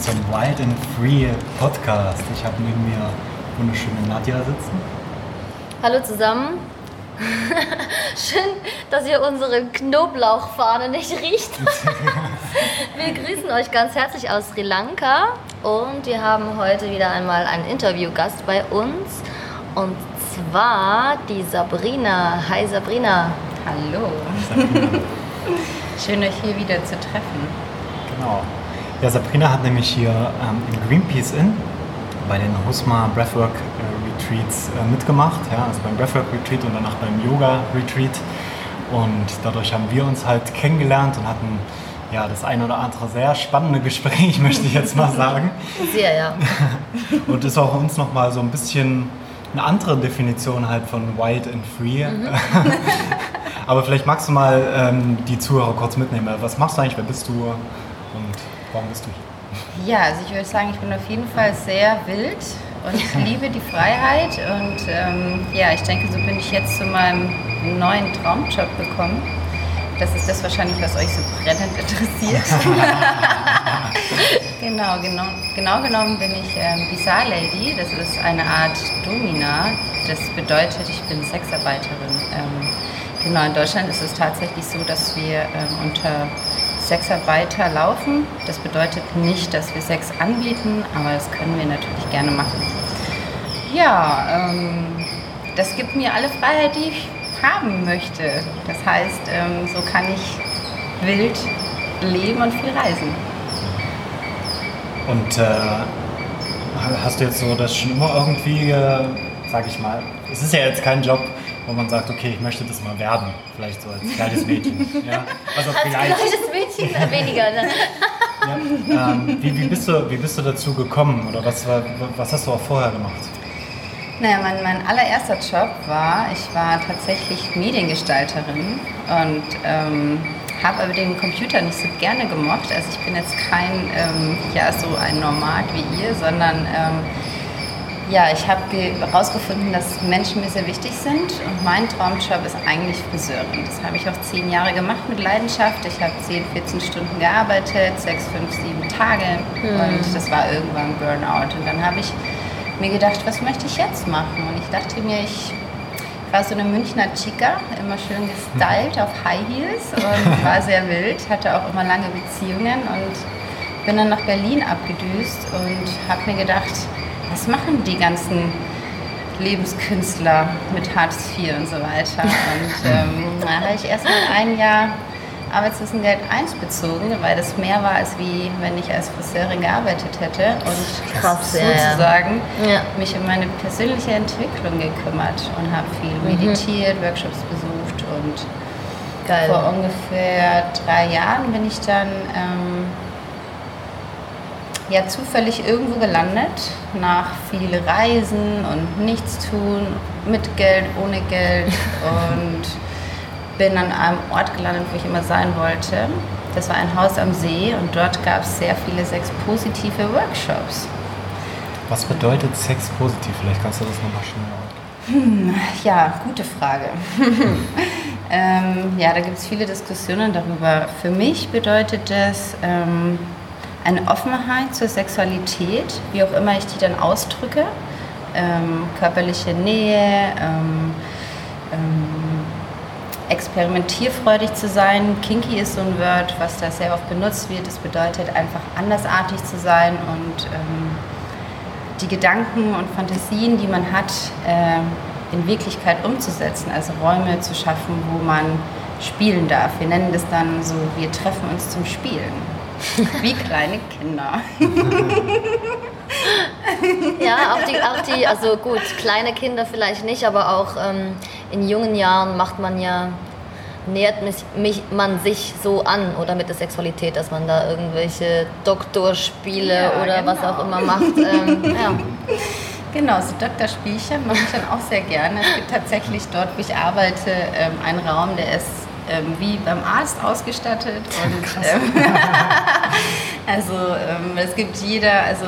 zum Wild and Free Podcast. Ich habe neben mir wunderschöne Nadja sitzen. Hallo zusammen. Schön, dass ihr unsere Knoblauchfahne nicht riecht. wir grüßen euch ganz herzlich aus Sri Lanka und wir haben heute wieder einmal einen Interviewgast bei uns und zwar die Sabrina. Hi Sabrina. Hallo. Schön euch hier wieder zu treffen. Genau. Ja, Sabrina hat nämlich hier ähm, im Greenpeace Inn bei den Husma Breathwork äh, Retreats äh, mitgemacht. Ja, also beim Breathwork Retreat und danach beim Yoga Retreat. Und dadurch haben wir uns halt kennengelernt und hatten ja, das ein oder andere sehr spannende Gespräch, möchte ich jetzt mal sagen. Sehr, ja. und ist auch uns nochmal so ein bisschen eine andere Definition halt von Wild and Free. Mhm. Aber vielleicht magst du mal ähm, die Zuhörer kurz mitnehmen. Was machst du eigentlich? Wer bist du warum bist du hier? Ja, also ich würde sagen, ich bin auf jeden Fall sehr wild und ich liebe die Freiheit. Und ähm, ja, ich denke, so bin ich jetzt zu meinem neuen Traumjob gekommen. Das ist das wahrscheinlich, was euch so brennend interessiert. genau, genau, genau genommen bin ich ähm, Bizarre Lady. Das ist eine Art Domina. Das bedeutet, ich bin Sexarbeiterin. Ähm, genau, in Deutschland ist es tatsächlich so, dass wir ähm, unter Sexarbeiter laufen. Das bedeutet nicht, dass wir Sex anbieten, aber das können wir natürlich gerne machen. Ja, ähm, das gibt mir alle Freiheit, die ich haben möchte. Das heißt, ähm, so kann ich wild leben und viel reisen. Und äh, hast du jetzt so das schon immer irgendwie, äh, sag ich mal, es ist ja jetzt kein Job, wo man sagt, okay, ich möchte das mal werden, vielleicht so als kleines Mädchen. Ja? Also als vielleicht. kleines Mädchen weniger. Ne? Ja, ähm, wie, wie, bist du, wie bist du dazu gekommen oder was, was hast du auch vorher gemacht? Naja, mein, mein allererster Job war, ich war tatsächlich Mediengestalterin und ähm, habe aber den Computer nicht so gerne gemocht. Also ich bin jetzt kein, ähm, ja, so ein Nomad wie ihr, sondern ähm, ja, ich habe herausgefunden, dass Menschen mir sehr wichtig sind und mein Traumjob ist eigentlich Friseurin. Das habe ich auch zehn Jahre gemacht mit Leidenschaft. Ich habe 10, 14 Stunden gearbeitet, sechs, fünf, sieben Tage hm. und das war irgendwann Burnout. Und dann habe ich mir gedacht, was möchte ich jetzt machen? Und ich dachte mir, ich war so eine Münchner Chica, immer schön gestylt auf High Heels und war sehr wild, hatte auch immer lange Beziehungen und bin dann nach Berlin abgedüst und habe mir gedacht, was machen die ganzen Lebenskünstler mit Hartz IV und so weiter? Und ähm, da habe ich erst mal ein Jahr Arbeitslosengeld 1 bezogen, weil das mehr war, als wie wenn ich als Friseurin gearbeitet hätte und Krass, sozusagen ja, mich um meine persönliche Entwicklung gekümmert und habe viel mhm. meditiert, Workshops besucht und Geil. vor ungefähr drei Jahren bin ich dann ähm, ja zufällig irgendwo gelandet, nach viel Reisen und nichts tun, mit Geld, ohne Geld und bin an einem Ort gelandet, wo ich immer sein wollte. Das war ein Haus am See und dort gab es sehr viele sexpositive Workshops. Was bedeutet sexpositiv? Vielleicht kannst du das nochmal schnell hm, Ja, gute Frage. ähm, ja, da gibt es viele Diskussionen darüber. Für mich bedeutet das ähm, eine Offenheit zur Sexualität, wie auch immer ich die dann ausdrücke. Ähm, körperliche Nähe, ähm, ähm, experimentierfreudig zu sein. Kinky ist so ein Wort, was da sehr oft benutzt wird. Das bedeutet einfach andersartig zu sein und ähm, die Gedanken und Fantasien, die man hat, äh, in Wirklichkeit umzusetzen. Also Räume zu schaffen, wo man spielen darf. Wir nennen das dann so, wir treffen uns zum Spielen. Wie kleine Kinder. ja, auch die, auch die, also gut, kleine Kinder vielleicht nicht, aber auch ähm, in jungen Jahren macht man ja, nähert mich, mich, man sich so an oder mit der Sexualität, dass man da irgendwelche Doktorspiele ja, oder genau. was auch immer macht. Ähm, ja. Genau, so Doktorspielchen mache ich dann auch sehr gerne. Es gibt tatsächlich dort, wo ich arbeite, ähm, einen Raum, der ist ähm, wie beim Arzt ausgestattet. Und, ähm, also ähm, es gibt jeder, also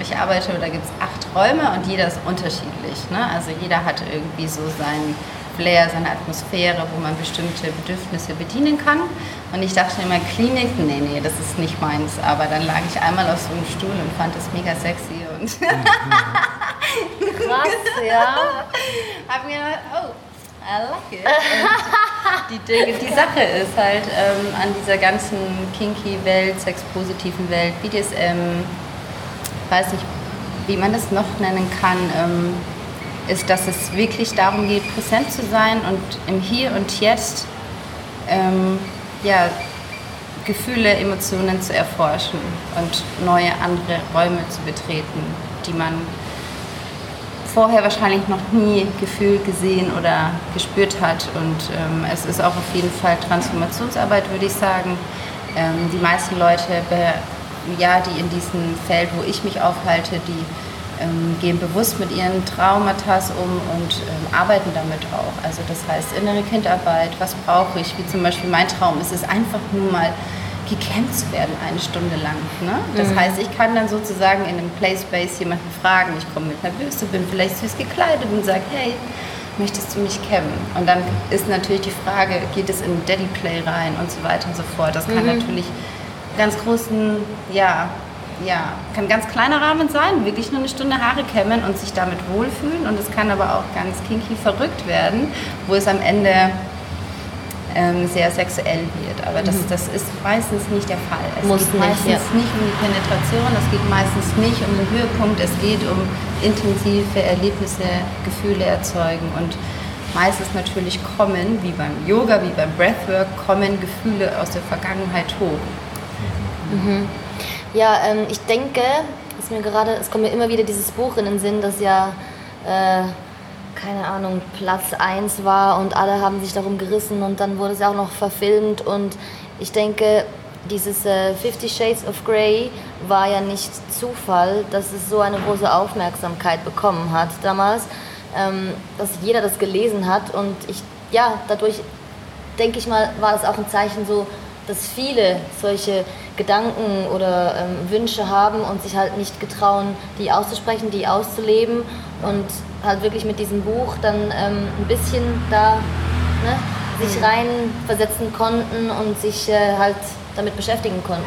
ich arbeite, da gibt es acht Räume und jeder ist unterschiedlich. Ne? Also jeder hat irgendwie so sein Flair, seine Atmosphäre, wo man bestimmte Bedürfnisse bedienen kann. Und ich dachte immer, Klinik, nee, nee, das ist nicht meins. Aber dann lag ich einmal auf so einem Stuhl und fand das mega sexy. Und Krass, ja. hab mir gedacht, oh, I like it. Die, Dinge, die Sache ist halt ähm, an dieser ganzen Kinky-Welt, sexpositiven Welt, BDSM, weiß nicht, wie man das noch nennen kann, ähm, ist, dass es wirklich darum geht, präsent zu sein und im Hier und Jetzt ähm, ja, Gefühle, Emotionen zu erforschen und neue andere Räume zu betreten, die man vorher wahrscheinlich noch nie gefühlt, gesehen oder gespürt hat. Und ähm, es ist auch auf jeden Fall Transformationsarbeit, würde ich sagen. Ähm, die meisten Leute, ja, die in diesem Feld, wo ich mich aufhalte, die ähm, gehen bewusst mit ihren Traumata um und ähm, arbeiten damit auch. Also das heißt innere Kindarbeit, was brauche ich, wie zum Beispiel mein Traum ist es einfach nur mal gecampt zu werden eine Stunde lang. Ne? Das mhm. heißt, ich kann dann sozusagen in einem Playspace jemanden fragen, ich komme mit einer Büste, bin vielleicht süß gekleidet und sage, hey, möchtest du mich cammen? Und dann ist natürlich die Frage, geht es in Daddy Play rein und so weiter und so fort. Das kann mhm. natürlich ganz großen, ja, ja, kann ganz kleiner Rahmen sein, wirklich nur eine Stunde Haare kämmen und sich damit wohlfühlen. Und es kann aber auch ganz kinky verrückt werden, wo es am Ende ähm, sehr sexuell wird. Aber das, mhm. das ist meistens nicht der Fall. Es Muss geht nicht, meistens ja. nicht um die Penetration, es geht meistens nicht um den Höhepunkt, es geht um intensive Erlebnisse, Gefühle erzeugen und meistens natürlich kommen, wie beim Yoga, wie beim Breathwork, kommen Gefühle aus der Vergangenheit hoch. Mhm. Ja, ähm, ich denke, ist mir gerade, es kommt mir immer wieder dieses Buch in den Sinn, das ja, äh, keine Ahnung, Platz 1 war und alle haben sich darum gerissen und dann wurde es auch noch verfilmt und ich denke, dieses äh, Fifty Shades of Grey war ja nicht Zufall, dass es so eine große Aufmerksamkeit bekommen hat damals, ähm, dass jeder das gelesen hat und ich, ja, dadurch denke ich mal, war das auch ein Zeichen so, dass viele solche Gedanken oder ähm, Wünsche haben und sich halt nicht getrauen, die auszusprechen, die auszuleben und halt wirklich mit diesem Buch dann ähm, ein bisschen da ne, sich mhm. reinversetzen konnten und sich äh, halt damit beschäftigen konnten.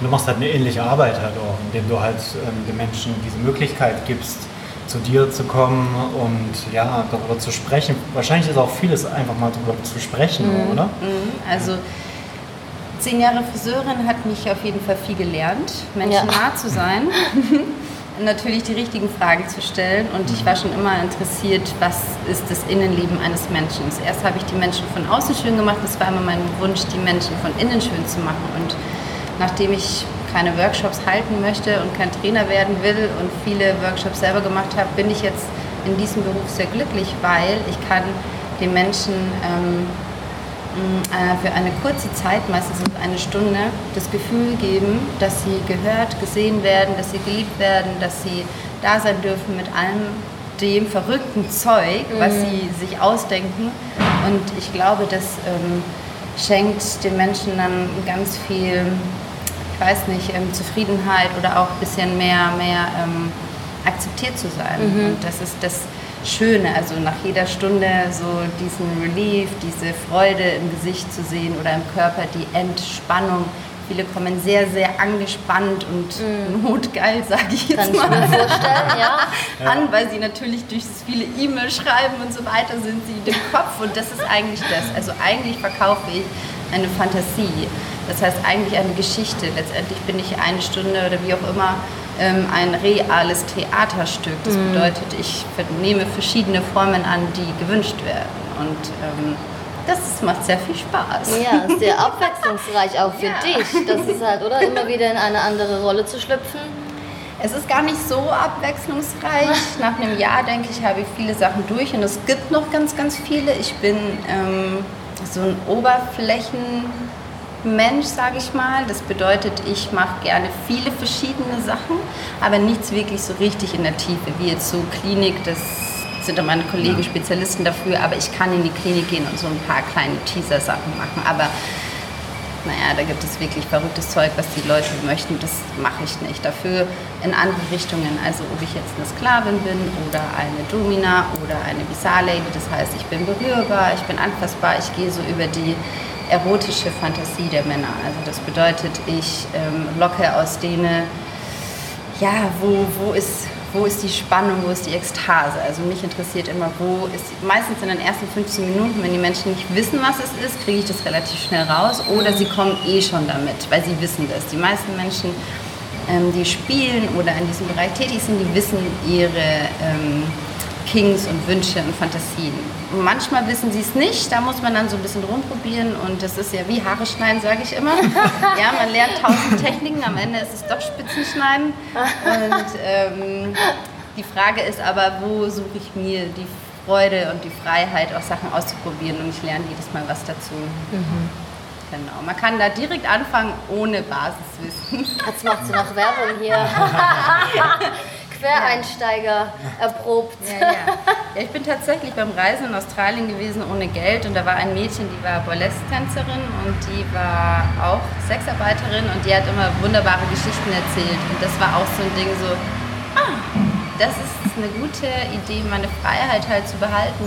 Du machst halt eine ähnliche Arbeit halt auch, indem du halt ähm, den Menschen diese Möglichkeit gibst, zu dir zu kommen und ja, darüber zu sprechen. Wahrscheinlich ist auch vieles einfach mal darüber zu sprechen, mhm. oder? Mhm. Also zehn Jahre Friseurin hat mich auf jeden Fall viel gelernt, Menschen ja. nah zu sein. natürlich die richtigen Fragen zu stellen. Und ich war schon immer interessiert, was ist das Innenleben eines Menschen. Erst habe ich die Menschen von außen schön gemacht, es war immer mein Wunsch, die Menschen von innen schön zu machen. Und nachdem ich keine Workshops halten möchte und kein Trainer werden will und viele Workshops selber gemacht habe, bin ich jetzt in diesem Beruf sehr glücklich, weil ich kann den Menschen ähm, äh, für eine kurze Zeit, meistens eine Stunde, das Gefühl geben, dass sie gehört, gesehen werden, dass sie geliebt werden, dass sie da sein dürfen mit allem dem verrückten Zeug, was mhm. sie sich ausdenken. Und ich glaube, das ähm, schenkt den Menschen dann ganz viel, ich weiß nicht, ähm, Zufriedenheit oder auch ein bisschen mehr, mehr ähm, akzeptiert zu sein. Mhm. Und das ist das Schöne, also nach jeder Stunde so diesen Relief, diese Freude im Gesicht zu sehen oder im Körper, die Entspannung. Viele kommen sehr, sehr angespannt und mm. notgeil, sage ich jetzt Kann mal, ich mir vorstellen, ja. an, weil sie natürlich durch das viele E-Mails schreiben und so weiter sind sie im Kopf und das ist eigentlich das. Also eigentlich verkaufe ich eine Fantasie. Das heißt eigentlich eine Geschichte. Letztendlich bin ich eine Stunde oder wie auch immer ein reales Theaterstück. Das mhm. bedeutet, ich nehme verschiedene Formen an, die gewünscht werden. Und ähm, das macht sehr viel Spaß. Ja, sehr abwechslungsreich auch für ja. dich. Das ist halt, oder? Immer wieder in eine andere Rolle zu schlüpfen. Es ist gar nicht so abwechslungsreich. Nach einem Jahr, denke ich, habe ich viele Sachen durch und es gibt noch ganz, ganz viele. Ich bin ähm, so ein Oberflächen Mensch, sage ich mal. Das bedeutet, ich mache gerne viele verschiedene Sachen, aber nichts wirklich so richtig in der Tiefe, wie jetzt so Klinik, das sind meine Kollegen. Spezialisten dafür, aber ich kann in die Klinik gehen und so ein paar kleine Teaser-Sachen machen. Aber naja, da gibt es wirklich verrücktes Zeug, was die Leute möchten, das mache ich nicht. Dafür in andere Richtungen, also ob ich jetzt eine Sklavin bin oder eine Domina oder eine Bizarre-Lady, das heißt, ich bin berührbar, ich bin anfassbar, ich gehe so über die erotische Fantasie der Männer. Also das bedeutet, ich ähm, locke aus denen, ja, wo, wo ist wo ist die Spannung, wo ist die Ekstase. Also mich interessiert immer, wo ist, meistens in den ersten 15 Minuten, wenn die Menschen nicht wissen, was es ist, kriege ich das relativ schnell raus oder sie kommen eh schon damit, weil sie wissen das. Die meisten Menschen, ähm, die spielen oder in diesem Bereich tätig sind, die wissen ihre ähm, Kings und Wünsche und Fantasien. Manchmal wissen sie es nicht, da muss man dann so ein bisschen rumprobieren und das ist ja wie Haare schneiden, sage ich immer. ja, man lernt tausend Techniken, am Ende ist es doch Spitzenschneiden. Und ähm, die Frage ist aber, wo suche ich mir die Freude und die Freiheit, auch Sachen auszuprobieren und ich lerne jedes Mal was dazu. Mhm. Genau, man kann da direkt anfangen ohne Basiswissen. Jetzt macht sie noch Werbung hier. Quereinsteiger erprobt. Ja, ja. ja, ich bin tatsächlich beim Reisen in Australien gewesen ohne Geld und da war ein Mädchen, die war Burlesque-Tänzerin und die war auch Sexarbeiterin und die hat immer wunderbare Geschichten erzählt und das war auch so ein Ding so, ah, das ist eine gute Idee, meine Freiheit halt zu behalten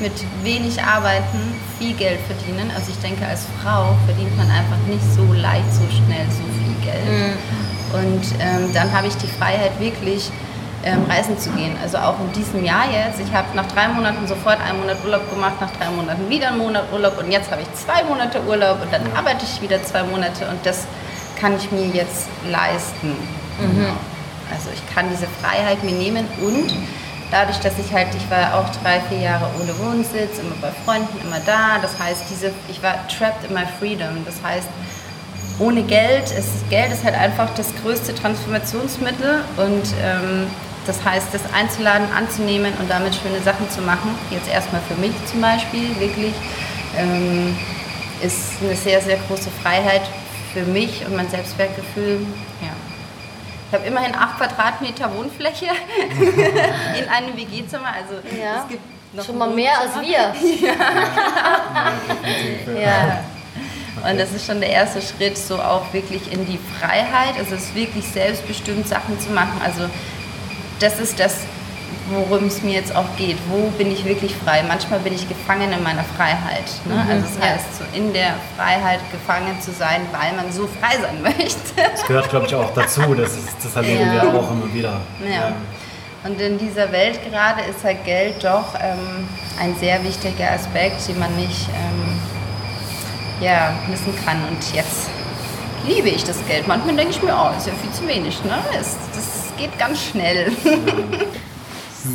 mit wenig arbeiten, viel Geld verdienen. Also ich denke, als Frau verdient man einfach nicht so leicht, so schnell so viel Geld. Mhm. Und ähm, dann habe ich die Freiheit wirklich ähm, reisen zu gehen. Also auch in diesem Jahr jetzt. Ich habe nach drei Monaten sofort einen Monat Urlaub gemacht, nach drei Monaten wieder einen Monat Urlaub und jetzt habe ich zwei Monate Urlaub und dann arbeite ich wieder zwei Monate und das kann ich mir jetzt leisten. Mhm. Also ich kann diese Freiheit mir nehmen und dadurch, dass ich halt, ich war auch drei, vier Jahre ohne Wohnsitz, immer bei Freunden, immer da. Das heißt, diese, ich war trapped in my freedom. Das heißt, ohne Geld ist Geld ist halt einfach das größte Transformationsmittel und ähm, das heißt, das einzuladen, anzunehmen und damit schöne Sachen zu machen, jetzt erstmal für mich zum Beispiel, wirklich, ähm, ist eine sehr, sehr große Freiheit für mich und mein Selbstwertgefühl. Ja. Ich habe immerhin 8 Quadratmeter Wohnfläche in einem WG-Zimmer. Also ja. es gibt noch schon mal mehr als wir. ja. ja. Und das ist schon der erste Schritt, so auch wirklich in die Freiheit, also es wirklich selbstbestimmt Sachen zu machen. Also das ist das, worum es mir jetzt auch geht. Wo bin ich wirklich frei? Manchmal bin ich gefangen in meiner Freiheit. Ne? Mhm, also das heißt, so in der Freiheit gefangen zu sein, weil man so frei sein möchte. Das gehört, glaube ich, auch dazu. Das, ist, das erleben ja. wir auch immer wieder. Ja. Und in dieser Welt gerade ist halt Geld doch ähm, ein sehr wichtiger Aspekt, den man nicht ähm, ja, missen kann. Und jetzt liebe ich das Geld. Manchmal denke ich mir, oh, ist ja viel zu wenig. Ne? Das, das geht ganz schnell.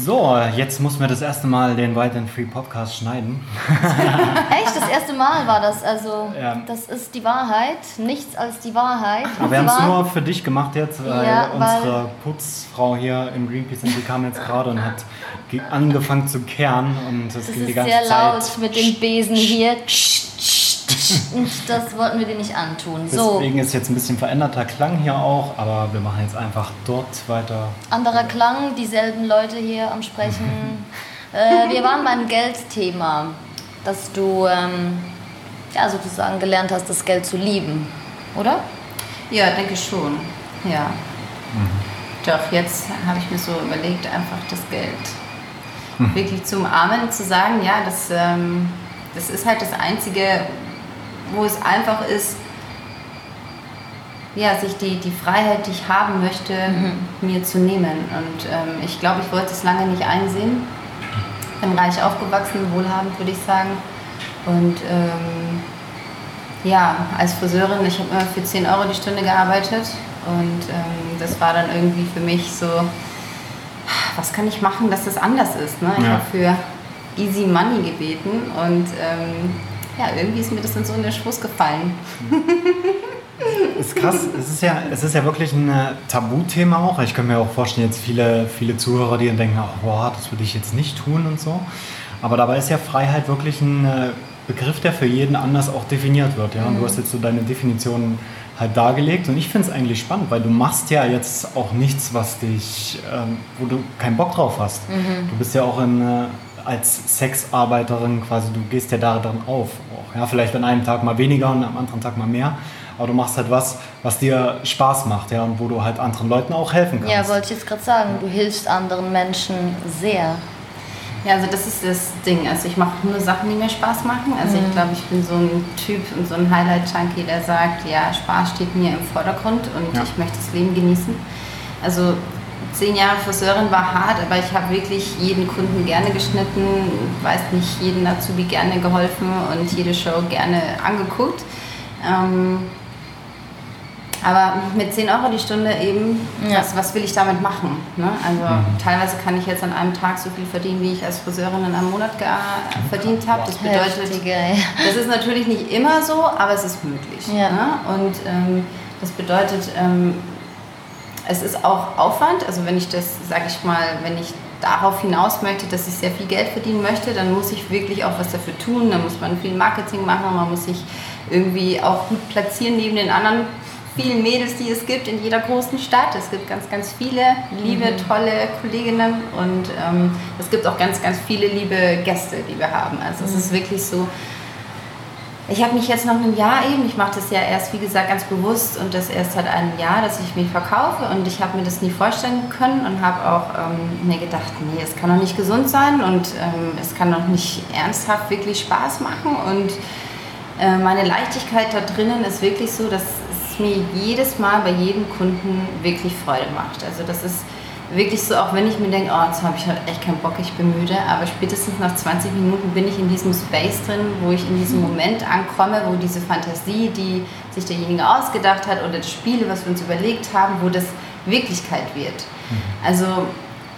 So, jetzt muss mir das erste Mal den White and Free Podcast schneiden. Echt? Das erste Mal war das. Also, ja. das ist die Wahrheit. Nichts als die Wahrheit. Aber wir haben es nur für dich gemacht jetzt, weil ja, unsere weil Putzfrau hier im Greenpeace, die kam jetzt gerade und hat angefangen zu kehren und es ging die ganze Zeit. sehr laut mit dem Besen hier. Und das wollten wir dir nicht antun. So. Deswegen ist jetzt ein bisschen veränderter Klang hier auch, aber wir machen jetzt einfach dort weiter. Anderer Klang, dieselben Leute hier am Sprechen. äh, wir waren beim Geldthema, dass du ähm, ja, sozusagen gelernt hast, das Geld zu lieben, oder? Ja, denke schon. Ja. Mhm. Doch, jetzt habe ich mir so überlegt, einfach das Geld mhm. wirklich zu umarmen, zu sagen, ja, das, ähm, das ist halt das Einzige, wo es einfach ist, ja, sich die, die Freiheit, die ich haben möchte, mhm. mir zu nehmen. Und ähm, ich glaube, ich wollte es lange nicht einsehen. Bin reich aufgewachsen, wohlhabend, würde ich sagen. Und ähm, ja, als Friseurin, ich habe immer für 10 Euro die Stunde gearbeitet. Und ähm, das war dann irgendwie für mich so, was kann ich machen, dass das anders ist? Ne? Ich ja. habe für Easy Money gebeten und ähm, ja, irgendwie ist mir das dann so in den Schoß gefallen. ist krass. Es ist ja, es ist ja wirklich ein äh, Tabuthema auch. Ich kann mir auch vorstellen, jetzt viele, viele Zuhörer, die dann denken, ach, boah, das würde ich jetzt nicht tun und so. Aber dabei ist ja Freiheit wirklich ein äh, Begriff, der für jeden anders auch definiert wird. Ja? Und du mhm. hast jetzt so deine Definition halt dargelegt. Und ich finde es eigentlich spannend, weil du machst ja jetzt auch nichts, was dich, ähm, wo du keinen Bock drauf hast. Mhm. Du bist ja auch in, äh, als Sexarbeiterin quasi, du gehst ja darin auf. Auch, ja? Vielleicht an einem Tag mal weniger und am anderen Tag mal mehr. Aber du machst halt was, was dir Spaß macht, ja, und wo du halt anderen Leuten auch helfen kannst. Ja, wollte ich jetzt gerade sagen, du hilfst anderen Menschen sehr. Ja, also das ist das Ding. Also ich mache nur Sachen, die mir Spaß machen. Also mhm. ich glaube, ich bin so ein Typ und so ein Highlight-Junkie, der sagt, ja, Spaß steht mir im Vordergrund und ja. ich möchte das Leben genießen. Also zehn Jahre Friseurin war hart, aber ich habe wirklich jeden Kunden gerne geschnitten, weiß nicht, jeden Azubi gerne geholfen und jede Show gerne angeguckt. Ähm, aber mit 10 Euro die Stunde eben, ja. was, was will ich damit machen? Ne? Also mhm. teilweise kann ich jetzt an einem Tag so viel verdienen, wie ich als Friseurin in einem Monat verdient habe. Das bedeutet, das ist natürlich nicht immer so, aber es ist möglich. Ja. Ne? Und ähm, das bedeutet, ähm, es ist auch Aufwand. Also wenn ich das, sage ich mal, wenn ich darauf hinaus möchte, dass ich sehr viel Geld verdienen möchte, dann muss ich wirklich auch was dafür tun. Dann muss man viel Marketing machen, man muss sich irgendwie auch gut platzieren neben den anderen vielen Mädels, die es gibt in jeder großen Stadt. Es gibt ganz, ganz viele liebe, mhm. tolle Kolleginnen und ähm, es gibt auch ganz, ganz viele liebe Gäste, die wir haben. Also mhm. es ist wirklich so, ich habe mich jetzt noch ein Jahr eben, ich mache das ja erst, wie gesagt, ganz bewusst und das erst seit einem Jahr, dass ich mich verkaufe und ich habe mir das nie vorstellen können und habe auch ähm, mir gedacht, nee, es kann doch nicht gesund sein und ähm, es kann doch nicht ernsthaft wirklich Spaß machen und äh, meine Leichtigkeit da drinnen ist wirklich so, dass es mir jedes Mal bei jedem Kunden wirklich Freude macht. Also das ist wirklich so, auch wenn ich mir denke, oh, jetzt habe ich halt echt keinen Bock, ich bin müde, aber spätestens nach 20 Minuten bin ich in diesem Space drin, wo ich in diesem Moment ankomme, wo diese Fantasie, die sich derjenige ausgedacht hat oder das Spiele, was wir uns überlegt haben, wo das Wirklichkeit wird. Mhm. Also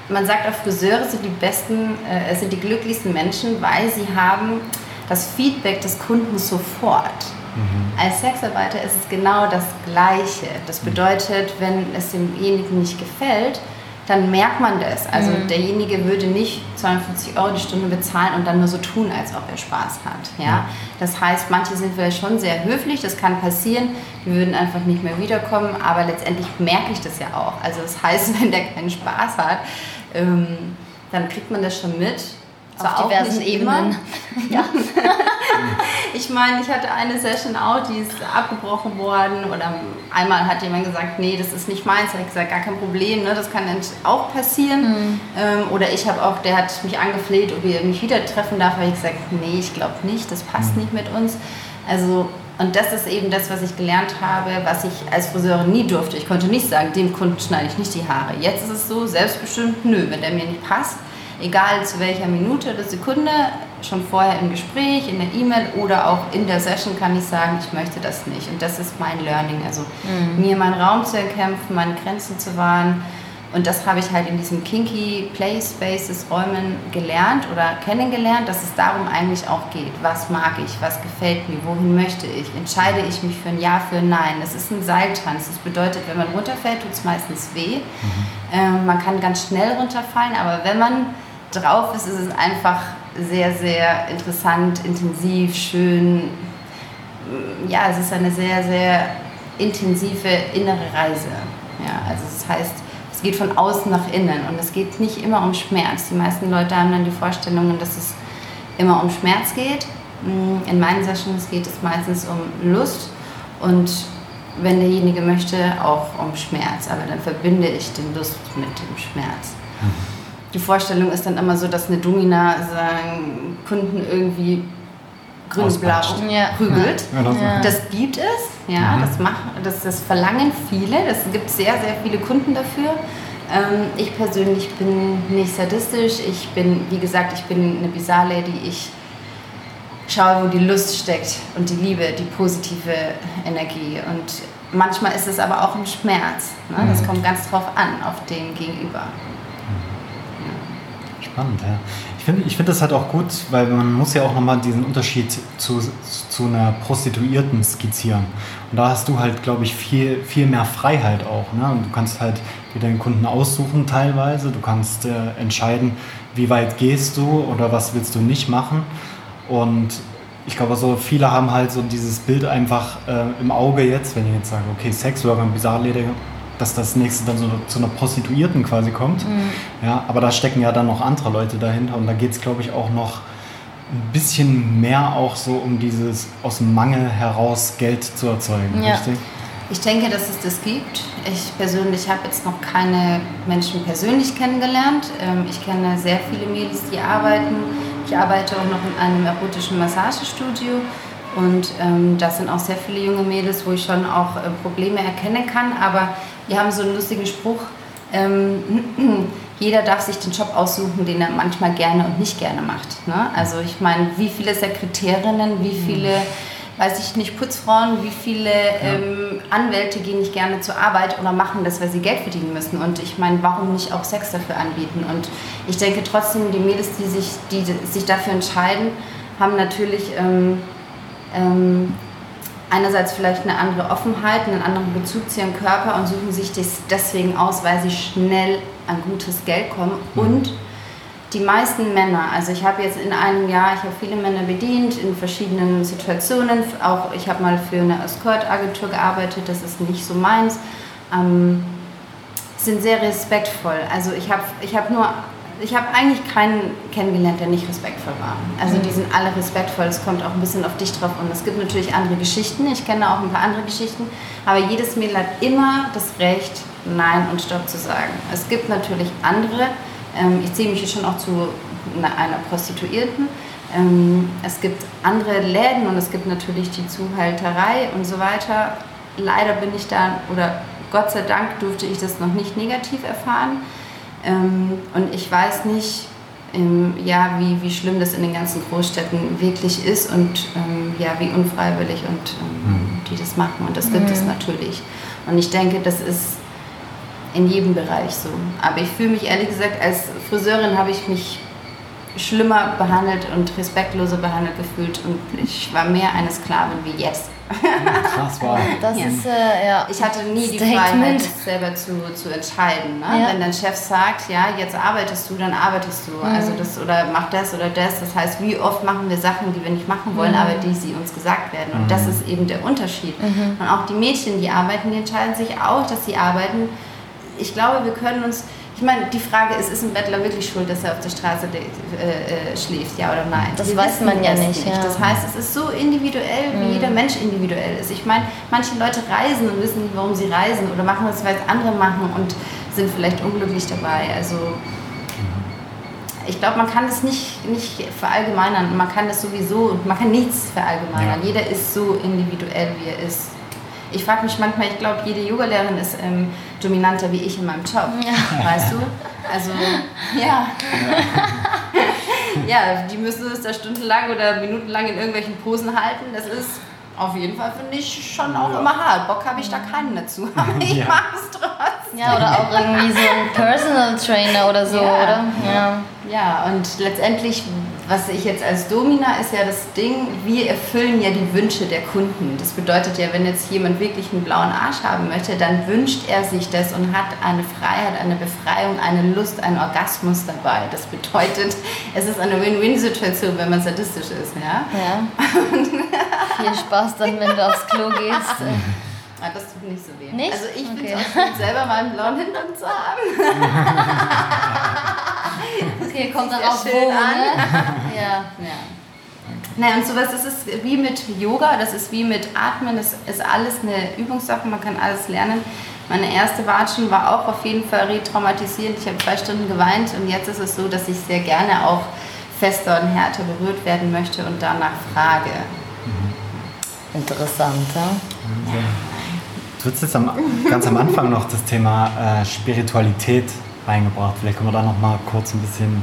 man sagt auch, Friseure sind die besten, äh, sind die glücklichsten Menschen, weil sie haben das Feedback des Kunden sofort. Mhm. Als Sexarbeiter ist es genau das Gleiche. Das bedeutet, wenn es demjenigen nicht gefällt, dann merkt man das. Also mhm. derjenige würde nicht 52 Euro die Stunde bezahlen und dann nur so tun, als ob er Spaß hat. Ja? ja? Das heißt, manche sind vielleicht schon sehr höflich, das kann passieren, die würden einfach nicht mehr wiederkommen, aber letztendlich merke ich das ja auch. Also das heißt, wenn der keinen Spaß hat, ähm, dann kriegt man das schon mit auf diversen Ebenen. ja. ich meine, ich hatte eine Session auch, die ist abgebrochen worden oder einmal hat jemand gesagt, nee, das ist nicht meins. Da habe ich gesagt, gar kein Problem, ne? das kann auch passieren. Mhm. Ähm, oder ich habe auch, der hat mich angefleht, ob ihr mich wieder treffen darf. Da habe ich gesagt, nee, ich glaube nicht, das passt mhm. nicht mit uns. Also und das ist eben das, was ich gelernt habe, was ich als Friseurin nie durfte. Ich konnte nicht sagen, dem Kunden schneide ich nicht die Haare. Jetzt ist es so, selbstbestimmt, nö, wenn der mir nicht passt, egal zu welcher Minute oder Sekunde, schon vorher im Gespräch, in der E-Mail oder auch in der Session kann ich sagen, ich möchte das nicht. Und das ist mein Learning. Also mhm. mir meinen Raum zu erkämpfen, meine Grenzen zu wahren. Und das habe ich halt in diesem Kinky Play Spaces Räumen gelernt oder kennengelernt, dass es darum eigentlich auch geht. Was mag ich? Was gefällt mir? Wohin möchte ich? Entscheide ich mich für ein Ja, für ein Nein? Das ist ein Seiltanz. Das bedeutet, wenn man runterfällt, tut es meistens weh. Mhm. Ähm, man kann ganz schnell runterfallen, aber wenn man drauf ist, ist es einfach sehr, sehr interessant, intensiv, schön. Ja, es ist eine sehr, sehr intensive innere Reise. Ja, also das heißt, es geht von außen nach innen und es geht nicht immer um Schmerz. Die meisten Leute haben dann die Vorstellung, dass es immer um Schmerz geht. In meinen Sessions geht es meistens um Lust und wenn derjenige möchte, auch um Schmerz. Aber dann verbinde ich den Lust mit dem Schmerz. Mhm die Vorstellung ist dann immer so, dass eine Domina seinen Kunden irgendwie grün-blau ja. prügelt. Ja. Das gibt es, ja, mhm. das, macht, das, das verlangen viele, das gibt sehr, sehr viele Kunden dafür. Ähm, ich persönlich bin nicht sadistisch, ich bin, wie gesagt, ich bin eine Bizarre-Lady, ich schaue, wo die Lust steckt und die Liebe, die positive Energie. Und manchmal ist es aber auch im Schmerz. Ne? Das mhm. kommt ganz drauf an, auf den Gegenüber spannend, ja. Ich finde ich find das halt auch gut, weil man muss ja auch nochmal diesen Unterschied zu, zu einer Prostituierten skizzieren. Und da hast du halt, glaube ich, viel, viel mehr Freiheit auch. Ne? Und du kannst halt dir deinen Kunden aussuchen teilweise. Du kannst äh, entscheiden, wie weit gehst du oder was willst du nicht machen. Und ich glaube, so viele haben halt so dieses Bild einfach äh, im Auge jetzt, wenn ich jetzt sage, okay, Sexworker, Bizarreleder, dass das nächste dann so zu einer Prostituierten quasi kommt. Mhm. Ja, aber da stecken ja dann noch andere Leute dahinter und da geht es, glaube ich, auch noch ein bisschen mehr auch so um dieses aus dem Mangel heraus Geld zu erzeugen, ja. richtig? Ich denke, dass es das gibt. Ich persönlich habe jetzt noch keine Menschen persönlich kennengelernt. Ähm, ich kenne sehr viele Mädels, die arbeiten. Ich arbeite auch noch in einem erotischen Massagestudio. Und ähm, das sind auch sehr viele junge Mädels, wo ich schon auch äh, Probleme erkennen kann. Aber wir haben so einen lustigen Spruch. Ähm, jeder darf sich den Job aussuchen, den er manchmal gerne und nicht gerne macht. Ne? Also ich meine, wie viele Sekretärinnen, wie viele weiß ich nicht, Putzfrauen, wie viele ähm, Anwälte gehen nicht gerne zur Arbeit oder machen das, weil sie Geld verdienen müssen. Und ich meine, warum nicht auch Sex dafür anbieten? Und ich denke trotzdem, die Mädels, die sich, die sich dafür entscheiden, haben natürlich ähm, ähm, einerseits vielleicht eine andere Offenheit, einen anderen Bezug zu ihrem Körper und suchen sich das deswegen aus, weil sie schnell an gutes Geld kommen mhm. und die meisten Männer, also ich habe jetzt in einem Jahr, ich habe viele Männer bedient in verschiedenen Situationen, auch ich habe mal für eine Escort-Agentur gearbeitet, das ist nicht so meins, ähm, sind sehr respektvoll. Also ich habe ich hab nur, ich habe eigentlich keinen kennengelernt, der nicht respektvoll war. Also die sind alle respektvoll, es kommt auch ein bisschen auf dich drauf und es gibt natürlich andere Geschichten, ich kenne auch ein paar andere Geschichten, aber jedes Mädel hat immer das Recht, Nein und Stopp zu sagen. Es gibt natürlich andere, ähm, ich ziehe mich hier schon auch zu einer Prostituierten. Ähm, es gibt andere Läden und es gibt natürlich die Zuhälterei und so weiter. Leider bin ich da, oder Gott sei Dank durfte ich das noch nicht negativ erfahren. Ähm, und ich weiß nicht, ja, wie, wie schlimm das in den ganzen Großstädten wirklich ist und ja, wie unfreiwillig und mhm. die das machen. Und das gibt mhm. es natürlich. Und ich denke, das ist in jedem Bereich so. Aber ich fühle mich ehrlich gesagt, als Friseurin habe ich mich schlimmer behandelt und respektloser behandelt gefühlt und ich war mehr eine Sklavin wie jetzt. Krass, wow. Das ja. ist, äh, ja. Ich hatte nie Statement. die Freiheit, selber zu, zu entscheiden. Ne? Ja. Wenn dein Chef sagt, ja, jetzt arbeitest du, dann arbeitest du. Mhm. Also das oder mach das oder das. Das heißt, wie oft machen wir Sachen, die wir nicht machen wollen, mhm. aber die sie uns gesagt werden. Und mhm. das ist eben der Unterschied. Mhm. Und auch die Mädchen, die arbeiten, die entscheiden sich auch, dass sie arbeiten, ich glaube, wir können uns, ich meine, die Frage ist, ist ein Bettler wirklich schuld, dass er auf der Straße äh, äh, schläft, ja oder nein? Das wir weiß man ja nicht. nicht. Ja. Das heißt, es ist so individuell, wie mhm. jeder Mensch individuell ist. Ich meine, manche Leute reisen und wissen nicht, warum sie reisen oder machen das, weil es andere machen und sind vielleicht unglücklich dabei. Also ich glaube, man kann das nicht, nicht verallgemeinern. Man kann das sowieso, man kann nichts verallgemeinern. Ja. Jeder ist so individuell, wie er ist ich frage mich manchmal, ich glaube, jede Yogalehrerin ist ähm, dominanter wie ich in meinem Job. Ja. Weißt du? Also, ja. ja, die müssen es da stundenlang oder minutenlang in irgendwelchen Posen halten. Das ist auf jeden Fall, finde ich, schon auch ja. immer hart. Bock habe ich da keinen dazu. Aber ich ja. mag es trotzdem. Ja, oder auch irgendwie so ein Personal Trainer oder so, ja. oder? Ja. ja, und letztendlich was ich jetzt als Domina ist ja das Ding, wir erfüllen ja die Wünsche der Kunden. Das bedeutet ja, wenn jetzt jemand wirklich einen blauen Arsch haben möchte, dann wünscht er sich das und hat eine Freiheit, eine Befreiung, eine Lust, einen Orgasmus dabei. Das bedeutet, es ist eine Win-Win-Situation, wenn man sadistisch ist. Ja. ja. Viel Spaß dann, wenn du aufs Klo gehst. Ah, das tut nicht so weh. Nicht? Also ich okay. finde es auch gut, selber mal einen blauen Hintern zu haben. okay, kommt dann auch schön an. Ne? ja. ja. Naja, und sowas das ist wie mit Yoga, das ist wie mit Atmen, das ist alles eine Übungssache, man kann alles lernen. Meine erste Watschen war auch auf jeden Fall retraumatisierend. Ich habe zwei Stunden geweint und jetzt ist es so, dass ich sehr gerne auch fester und härter berührt werden möchte und danach frage. Interessant, ja? Du hast jetzt am, ganz am Anfang noch das Thema äh, Spiritualität reingebracht. Vielleicht können wir da noch mal kurz ein bisschen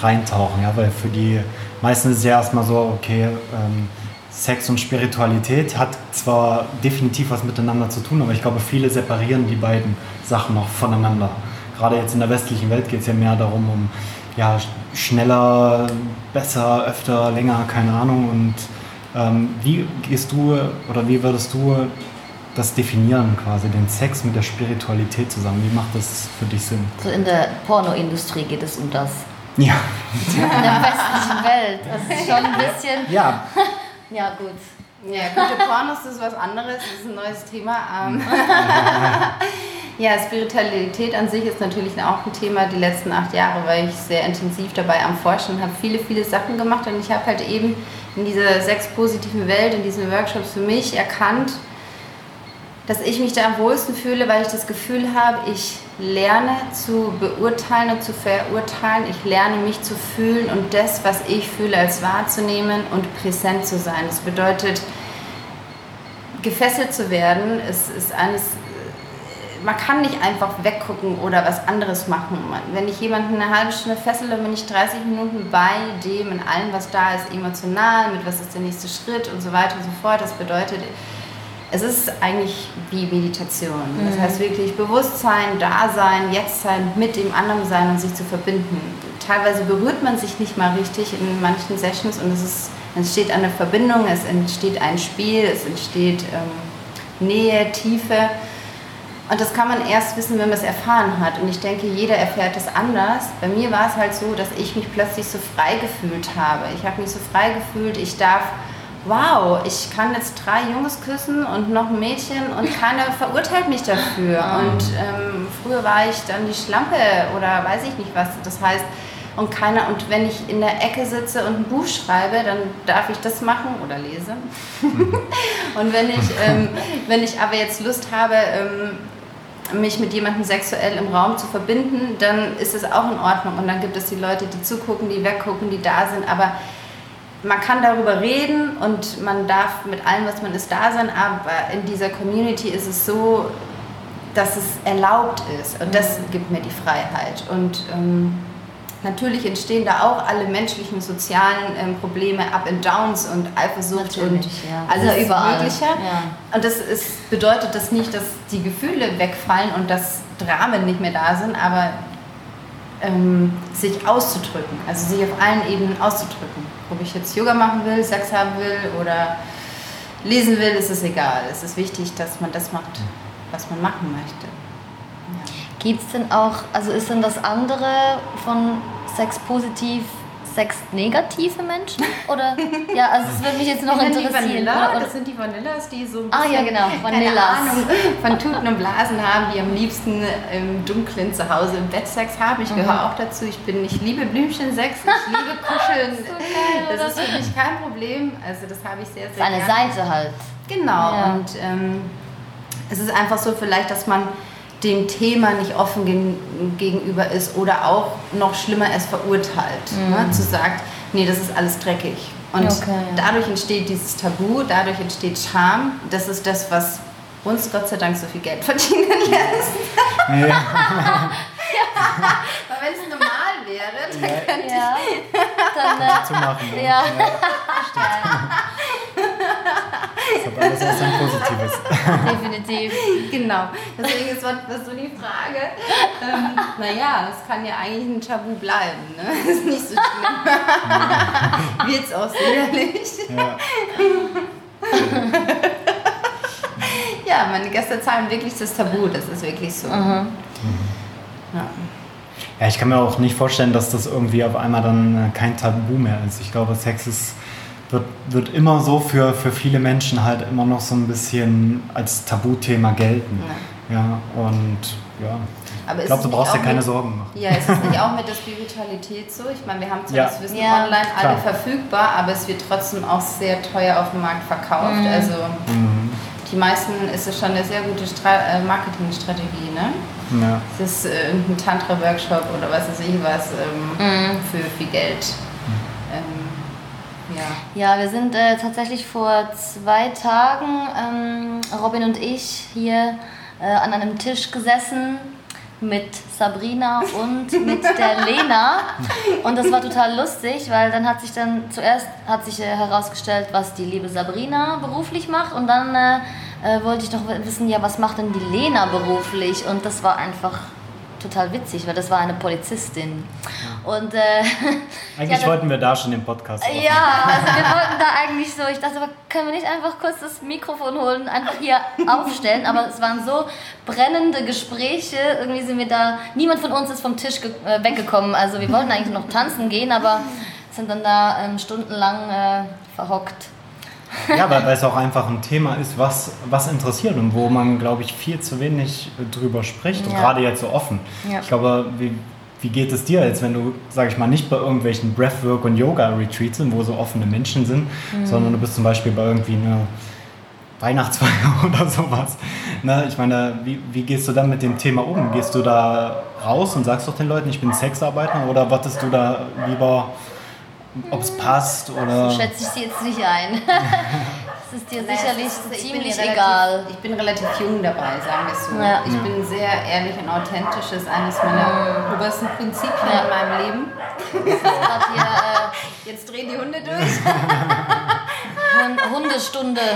reintauchen, ja, weil für die meisten ist es ja erstmal so, okay, ähm, Sex und Spiritualität hat zwar definitiv was miteinander zu tun, aber ich glaube, viele separieren die beiden Sachen noch voneinander. Gerade jetzt in der westlichen Welt geht es ja mehr darum, um ja, schneller, besser, öfter, länger, keine Ahnung. Und ähm, wie gehst du oder wie würdest du das definieren quasi, den Sex mit der Spiritualität zusammen? Wie macht das für dich Sinn? So in der Pornoindustrie geht es um das. Ja. In der westlichen Welt. Das ist schon ein bisschen. Ja. ja, gut. Ja, gute Pornos ist was anderes, das ist ein neues Thema. Ähm. Ja, Spiritualität an sich ist natürlich auch ein Thema die letzten acht Jahre, weil ich sehr intensiv dabei am Forschen habe viele, viele Sachen gemacht und ich habe halt eben in dieser sechs positiven Welt, in diesen Workshops für mich erkannt, dass ich mich da am wohlsten fühle, weil ich das Gefühl habe, ich lerne zu beurteilen und zu verurteilen. Ich lerne mich zu fühlen und das, was ich fühle, als wahrzunehmen und präsent zu sein. Das bedeutet, gefesselt zu werden, ist, ist eines man kann nicht einfach weggucken oder was anderes machen. Wenn ich jemanden eine halbe Stunde fessele, bin ich 30 Minuten bei dem in allem, was da ist, emotional, mit was ist der nächste Schritt und so weiter und so fort. Das bedeutet, es ist eigentlich wie Meditation. Das mhm. heißt wirklich Bewusstsein, Dasein, Jetztsein, mit dem anderen sein und sich zu verbinden. Teilweise berührt man sich nicht mal richtig in manchen Sessions und es ist, entsteht eine Verbindung, es entsteht ein Spiel, es entsteht ähm, Nähe, Tiefe. Und das kann man erst wissen, wenn man es erfahren hat. Und ich denke, jeder erfährt es anders. Bei mir war es halt so, dass ich mich plötzlich so frei gefühlt habe. Ich habe mich so frei gefühlt, ich darf, wow, ich kann jetzt drei Jungs küssen und noch ein Mädchen und keiner verurteilt mich dafür. Und ähm, früher war ich dann die Schlampe oder weiß ich nicht was. Das heißt, und keiner und wenn ich in der Ecke sitze und ein Buch schreibe, dann darf ich das machen oder lese. und wenn ich, ähm, wenn ich aber jetzt Lust habe, ähm, mich mit jemandem sexuell im Raum zu verbinden, dann ist es auch in Ordnung. Und dann gibt es die Leute, die zugucken, die weggucken, die da sind. Aber man kann darüber reden und man darf mit allem, was man ist, da sein. Aber in dieser Community ist es so, dass es erlaubt ist. Und das gibt mir die Freiheit. Und ähm, Natürlich entstehen da auch alle menschlichen, sozialen ähm, Probleme, Up and Downs und Eifersucht Natürlich, und ja. alles überall. Mögliche. Ja. Und das ist, bedeutet das nicht, dass die Gefühle wegfallen und dass Dramen nicht mehr da sind, aber ähm, sich auszudrücken, also sich auf allen Ebenen auszudrücken. Ob ich jetzt Yoga machen will, Sex haben will oder lesen will, ist es egal. Es ist wichtig, dass man das macht, was man machen möchte. Gibt es denn auch, also ist denn das andere von Sex positiv, Sex negative Menschen? Oder? Ja, also es würde mich jetzt noch interessieren. Die Vanilla, oder? Das sind die Vanillas, die so ein bisschen, ah, ja, genau. Vanillas. Ahnung, von Tuten und Blasen haben, die am liebsten im Dunklen zu Hause im Bett Sex haben. Ich gehöre mhm. auch dazu. Ich, bin, ich liebe Blümchensex, ich liebe Kuscheln. so geil, das ist für mich kein Problem. Also das habe ich sehr, sehr Eine Seite halt. Genau. Ja. Und ähm, es ist einfach so vielleicht, dass man dem Thema nicht offen gegenüber ist oder auch noch schlimmer es verurteilt. Ne? Mhm. Ne? Zu sagen, nee, das ist alles dreckig. Und okay, ja. dadurch entsteht dieses Tabu, dadurch entsteht Scham. Das ist das, was uns Gott sei Dank so viel Geld verdienen lässt. Ja. ja. Weil wenn es normal wäre, dann ja. könnte ja. ich dann, äh, zu machen. Ja. ja. Das hat alles was ein Positives. Definitiv. Genau. Deswegen ist das so die Frage. Ähm, naja, es kann ja eigentlich ein Tabu bleiben. Ne? Das ist nicht so schlimm. Wird es auch sicherlich. Ja. ja, meine Gäste zahlen wirklich das Tabu. Das ist wirklich so. Mhm. Ja. Ja, ich kann mir auch nicht vorstellen, dass das irgendwie auf einmal dann kein Tabu mehr ist. Ich glaube, Sex ist wird, wird immer so für, für viele Menschen halt immer noch so ein bisschen als Tabuthema gelten. Ja, ja und ja. Aber ich glaube, du brauchst dir keine mit, Sorgen machen. Ja, ist es nicht auch mit der Spiritualität so? Ich meine, wir haben zwar ja. das Wissen ja, online alle klar. verfügbar, aber es wird trotzdem auch sehr teuer auf dem Markt verkauft. Mhm. Also mhm. die meisten ist es schon eine sehr gute Stra äh, Marketingstrategie, ne? Ja. Das ist äh, ein Tantra-Workshop oder was weiß ich was ähm, mhm. für viel Geld. Ja. ja, wir sind äh, tatsächlich vor zwei Tagen, ähm, Robin und ich, hier äh, an einem Tisch gesessen mit Sabrina und mit der Lena. Und das war total lustig, weil dann hat sich dann zuerst hat sich äh, herausgestellt, was die liebe Sabrina beruflich macht. Und dann äh, äh, wollte ich doch wissen, ja, was macht denn die Lena beruflich? Und das war einfach total witzig, weil das war eine Polizistin. Und, äh, eigentlich ja, wollten wir da schon den Podcast machen. Ja, also wir wollten da eigentlich so, ich dachte, aber können wir nicht einfach kurz das Mikrofon holen, einfach hier aufstellen, aber es waren so brennende Gespräche, irgendwie sind wir da, niemand von uns ist vom Tisch äh, weggekommen, also wir wollten eigentlich noch tanzen gehen, aber sind dann da ähm, stundenlang äh, verhockt. Ja, weil, weil es auch einfach ein Thema ist, was, was interessiert und wo man, glaube ich, viel zu wenig drüber spricht. Und Ja. gerade jetzt so offen. Ja. Ich glaube, wie, wie geht es dir jetzt, wenn du, sage ich mal, nicht bei irgendwelchen Breathwork- und Yoga-Retreats sind, wo so offene Menschen sind, Mhm. sondern du bist zum Beispiel bei irgendwie einer Weihnachtsfeier oder sowas. Ne? Ich meine, wie, wie gehst du dann mit dem Thema um? Gehst du da raus und sagst doch den Leuten, ich bin Sexarbeiter oder wartest du da lieber, ob es passt oder... Schätze ich sie jetzt nicht ein. Das ist dir Naja, sicherlich es ist- ziemlich relativ- egal. Ich bin relativ jung dabei, sagen wir es so. Ja. Ich bin sehr ehrlich und authentisch, ist eines meiner obersten Prinzipien Ja. in meinem Leben. Hier äh, Jetzt drehen die Hunde durch. Hund- Hundestunde.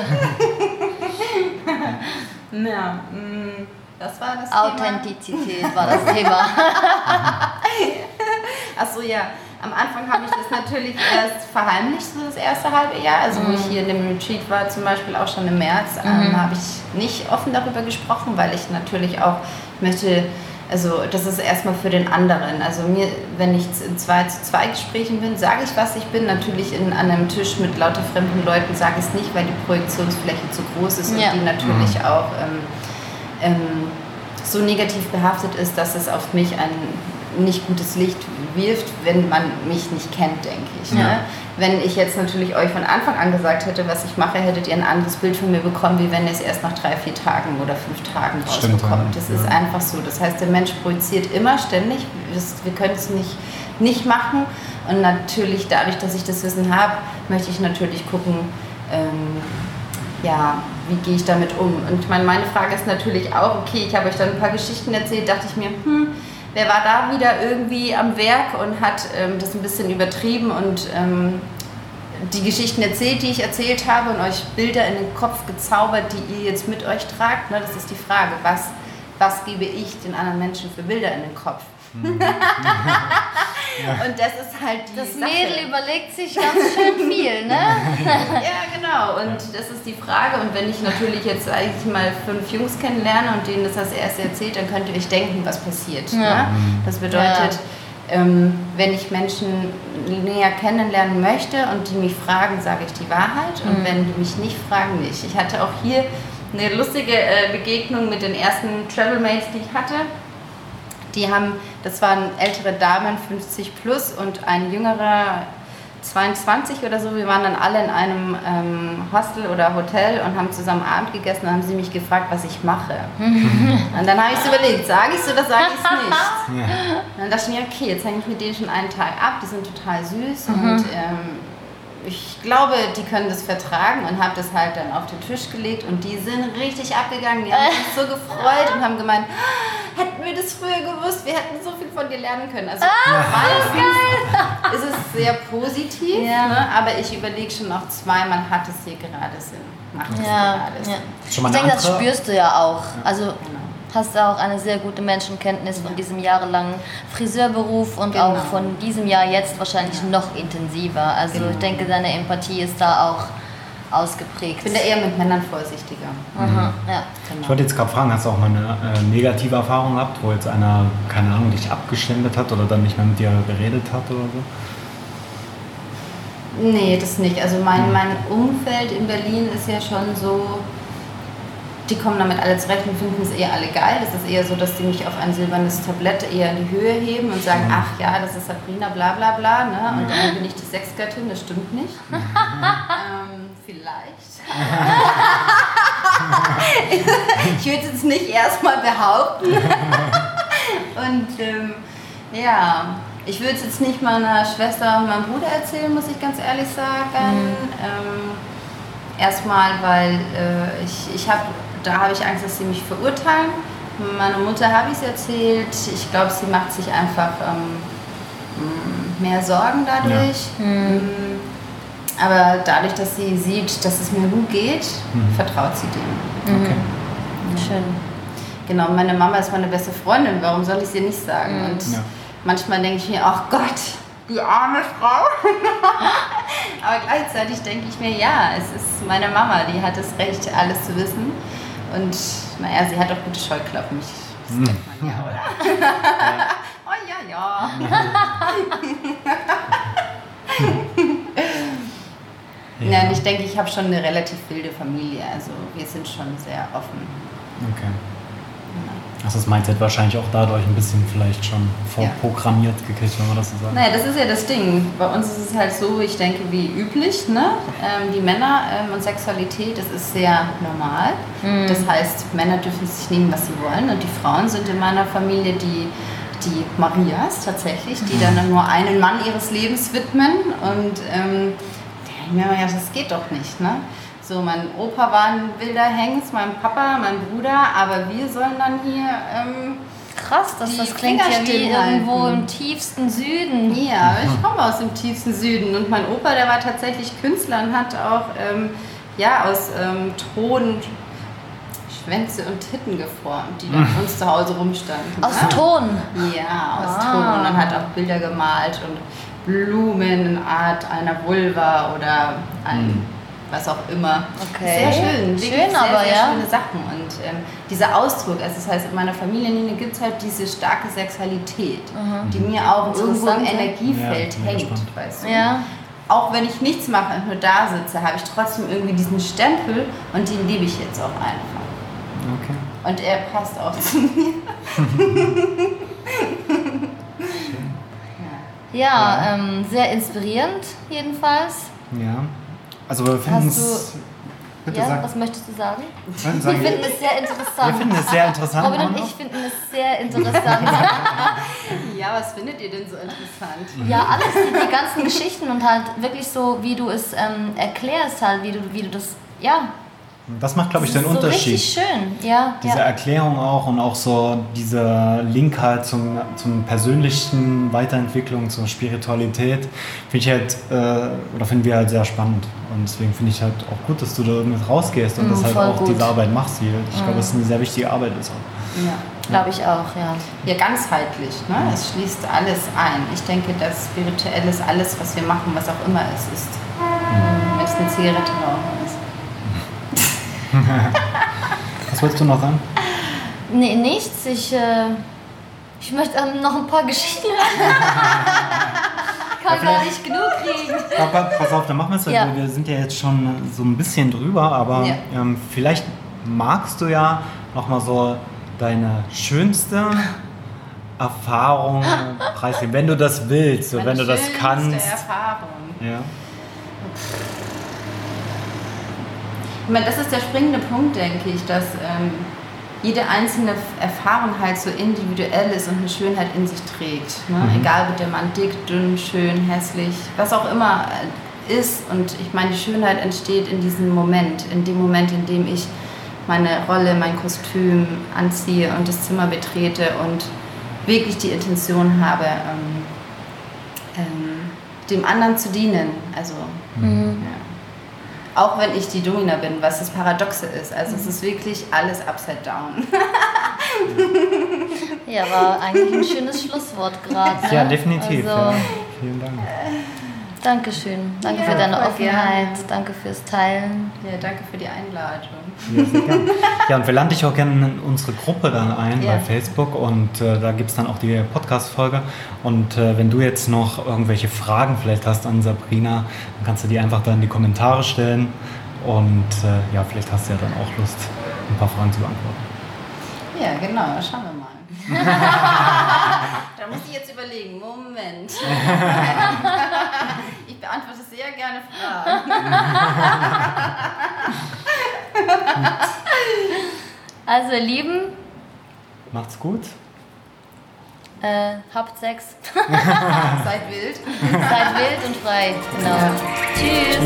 Ja, mm, das war das Thema. Authentizität war das Thema. Achso, ja. Am Anfang habe ich das natürlich erst verheimlicht, so das erste halbe Jahr. Also, wo ich hier in dem Retreat war, zum Beispiel auch schon im März, ähm, habe ich nicht offen darüber gesprochen, weil ich natürlich auch möchte, also das ist erstmal für den anderen. Also mir, wenn ich in zwei zu zwei Gesprächen bin, sage ich, was ich bin. Natürlich in, an einem Tisch mit lauter fremden Leuten sage ich es nicht, weil die Projektionsfläche zu groß ist Ja. und die natürlich auch ähm, ähm, so negativ behaftet ist, dass es auf mich ein nicht gutes Licht wirft, wenn man mich nicht kennt, denke ich. Ne? Ja. Wenn ich jetzt natürlich euch von Anfang an gesagt hätte, was ich mache, hättet ihr ein anderes Bild von mir bekommen, wie wenn ihr es erst nach drei, vier Tagen oder fünf Tagen Stimmt, rausbekommt. ja. Das ist Ja. einfach so. Das heißt, der Mensch projiziert immer ständig. Wir können es nicht, nicht machen. Und natürlich, dadurch, dass ich das Wissen habe, möchte ich natürlich gucken, ähm, ja, wie gehe ich damit um? Und ich meine, meine Frage ist natürlich auch, okay, ich habe euch dann ein paar Geschichten erzählt, dachte ich mir, hm, wer war da wieder irgendwie am Werk und hat ähm, das ein bisschen übertrieben und ähm, die Geschichten erzählt, die ich erzählt habe und euch Bilder in den Kopf gezaubert, die ihr jetzt mit euch tragt? Ne, das ist die Frage, was, was gebe ich den anderen Menschen für Bilder in den Kopf? Und das ist halt die Das Sache. Mädel überlegt sich ganz schön viel, ne? Ja, genau. Und das ist die Frage. Und wenn ich natürlich jetzt eigentlich mal fünf Jungs kennenlerne und denen das als erste erzählt, dann könnt ihr euch denken, was passiert. Ja. Ne? Das bedeutet, ähm, wenn ich Menschen näher kennenlernen möchte und die mich fragen, sage ich die Wahrheit. Und wenn die mich nicht fragen, nicht. Ich hatte auch hier eine lustige äh, Begegnung mit den ersten Travelmates, die ich hatte. Die haben, das waren ältere Damen, 50 plus und ein jüngerer 22 oder so. Wir waren dann alle in einem ähm, Hostel oder Hotel und haben zusammen Abend gegessen. Dann haben sie mich gefragt, was ich mache. und dann habe ich so überlegt, sage ich es oder sage ich es nicht? Ja. Und dann dachte ich mir, okay, jetzt hänge ich mit denen schon einen Tag ab, die sind total süß und ähm, ich glaube, die können das vertragen und habe das halt dann auf den Tisch gelegt und die sind richtig abgegangen, die haben sich so gefreut und haben gemeint, "Ah, hätten wir das früher gewusst, wir hätten so viel von dir lernen können. Also meistens ist es sehr positiv, Ja. ne? aber ich überlege schon noch zweimal, hat es hier gerade Sinn? Macht es Ja, gerade Sinn? ja. Schon mal Ich denke, das spürst du ja auch. Also Genau. Hast du auch eine sehr gute Menschenkenntnis von diesem jahrelangen Friseurberuf und Genau. auch von diesem Jahr jetzt wahrscheinlich noch intensiver. Also Genau. ich denke, deine Empathie ist da auch ausgeprägt. Ich bin da eher mit Männern vorsichtiger. Aha, ja. Ich wollte jetzt gerade fragen, hast du auch mal eine äh, negative Erfahrung gehabt, wo jetzt einer, keine Ahnung, dich abgeschändet hat oder dann nicht mehr mit dir geredet hat oder so? Nee, das nicht. Also mein, mein Umfeld in Berlin ist ja schon so, die kommen damit alle zurecht und finden es eher alle geil. Das ist eher so, dass die mich auf ein silbernes Tablett eher in die Höhe heben und sagen, ach ja, das ist Sabrina, bla bla bla. Ne? Und dann bin ich die Sexgöttin, das stimmt nicht. ähm, vielleicht. ich würde es jetzt nicht erstmal behaupten. und ähm, ja, ich würde es jetzt nicht meiner Schwester und meinem Bruder erzählen, muss ich ganz ehrlich sagen. Ähm, erstmal, weil äh, ich, ich habe, da habe ich Angst, dass sie mich verurteilen. Meiner Mutter habe ich es erzählt. Ich glaube, sie macht sich einfach ähm, mh, mehr Sorgen dadurch. Mm, Aber dadurch, dass sie sieht, dass es mir gut geht, vertraut sie dem. Okay. Schön. Genau, meine Mama ist meine beste Freundin, warum soll ich sie nicht sagen? Mhm. Und Ja. manchmal denke ich mir, ach Gott, die arme Frau. Aber gleichzeitig denke ich mir, ja, es ist meine Mama, die hat das Recht, alles zu wissen. Und naja, sie hat auch gute Scheuklappen. Ich, das kennt man ja, oder? oh ja, ja. Ja, und ich denke, ich habe schon eine relativ wilde Familie. Also wir sind schon sehr offen. Okay. Also das Mindset wahrscheinlich auch dadurch ein bisschen vielleicht schon vorprogrammiert gekriegt, wenn man das so sagt. Naja, das ist ja das Ding. Bei uns ist es halt so, ich denke, wie üblich. Ne? Ähm, die Männer ähm, und Sexualität, das ist sehr normal. Mhm. Das heißt, Männer dürfen sich nehmen, was sie wollen. Und die Frauen sind in meiner Familie die, die Marias tatsächlich, die dann nur einen Mann ihres Lebens widmen. Und ähm, da denke ich mir, ja, das geht doch nicht. Ne? So, mein Opa war ein wilder Hengst, mein Papa, mein Bruder, aber wir sollen dann hier... Ähm, Krass, dass Die das klingt ja wie irgendwo im tiefsten Süden. Ja, ich komme aus dem tiefsten Süden und mein Opa, der war tatsächlich Künstler und hat auch ähm, ja, aus ähm, Ton Schwänze und Titten geformt, die dann bei uns zu Hause rumstanden. Aus ne? Ton. Ja, aus Ah. Ton und hat auch Bilder gemalt und Blumen in Art einer Vulva oder ein was auch immer. Okay. Sehr schön, Schön, sehr, aber sehr ja. schöne Sachen. Und ähm, dieser Ausdruck, also das heißt, in meiner Familie gibt es halt diese starke Sexualität, die mir auch irgendwo im ja. Energiefeld Ja, hängt. Weißt du? Ja. Auch wenn ich nichts mache und nur da sitze, habe ich trotzdem irgendwie diesen Stempel und den liebe ich jetzt auch einfach. Okay. Und er passt auch zu mir. Ja, ähm, sehr inspirierend jedenfalls. Ja. Also wir finden es. Bitte ja, sag. was möchtest du sagen? Nein, Wir sag finden ich. es sehr interessant. Wir finden es sehr interessant. Robin und ich finden es sehr interessant. Ja, was findet ihr denn so interessant? ja, alles, die, die ganzen Geschichten und halt wirklich so, wie du es ähm, erklärst, halt, wie du, wie du das, ja. Das macht, glaube ich, den so Unterschied. richtig schön, ja. Diese ja. Erklärung auch und auch so diese Link halt zum, zum persönlichen Weiterentwicklung, zur Spiritualität, finde ich halt, äh, oder finden wir halt sehr spannend. Und deswegen finde ich halt auch gut, dass du da mit rausgehst und Mm, das halt auch gut. diese Arbeit machst. Die, ich glaube, das ist eine sehr wichtige Arbeit ist auch. Ja. Glaube ich auch, ja. Ja, ganzheitlich. Ne? Es schließt alles ein. Ich denke, das Spirituelle ist alles, was wir machen, was auch immer es ist. Wenn es eine Zigarette rauchen ist. Was wolltest du noch sagen? Nee, nichts. Ich, äh, ich möchte ähm, noch ein paar Geschichten hören. Kann gar nicht genug kriegen. Aber pass auf, dann machen wir es. Ja. Wir sind ja jetzt schon so ein bisschen drüber, aber Ja. ähm, vielleicht magst du ja noch mal so deine schönste Erfahrung preisgeben, wenn du das willst, so, wenn du das schönste kannst. Erfahrung. Ja. Ich meine, das ist der springende Punkt, denke ich, dass ähm, jede einzelne Erfahrung halt so individuell ist und eine Schönheit in sich trägt. Ne? Egal, ob der Mann dick, dünn, schön, hässlich, was auch immer äh, ist. Und ich meine, die Schönheit entsteht in diesem Moment, in dem Moment, in dem ich meine Rolle, mein Kostüm anziehe und das Zimmer betrete und wirklich die Intention habe, ähm, ähm, dem anderen zu dienen. Also Mhm. ja. Auch wenn ich die Domina bin, was das Paradoxe ist. Also es ist wirklich alles upside down. Ja, war eigentlich ein schönes Schlusswort gerade. Ne? Ja, definitiv. Also, ja. Vielen Dank. Dankeschön. Danke Ja, für deine Offenheit. gerne. Danke fürs Teilen. Ja, danke für die Einladung. Ja, sehr gern. ja, und wir laden dich auch gerne in unsere Gruppe dann ein Ja. bei Facebook und äh, da gibt es dann auch die Podcast-Folge. Und äh, wenn du jetzt noch irgendwelche Fragen vielleicht hast an Sabrina, dann kannst du die einfach da in die Kommentare stellen und äh, ja, vielleicht hast du ja dann auch Lust, ein paar Fragen zu beantworten. Ja, genau, schauen wir mal. da muss ich jetzt überlegen. Moment. ich beantworte sehr gerne Fragen. Also, ihr Lieben, Macht's gut. äh, habt Sex. Seid wild. Seid wild und frei. Genau. Tschüss.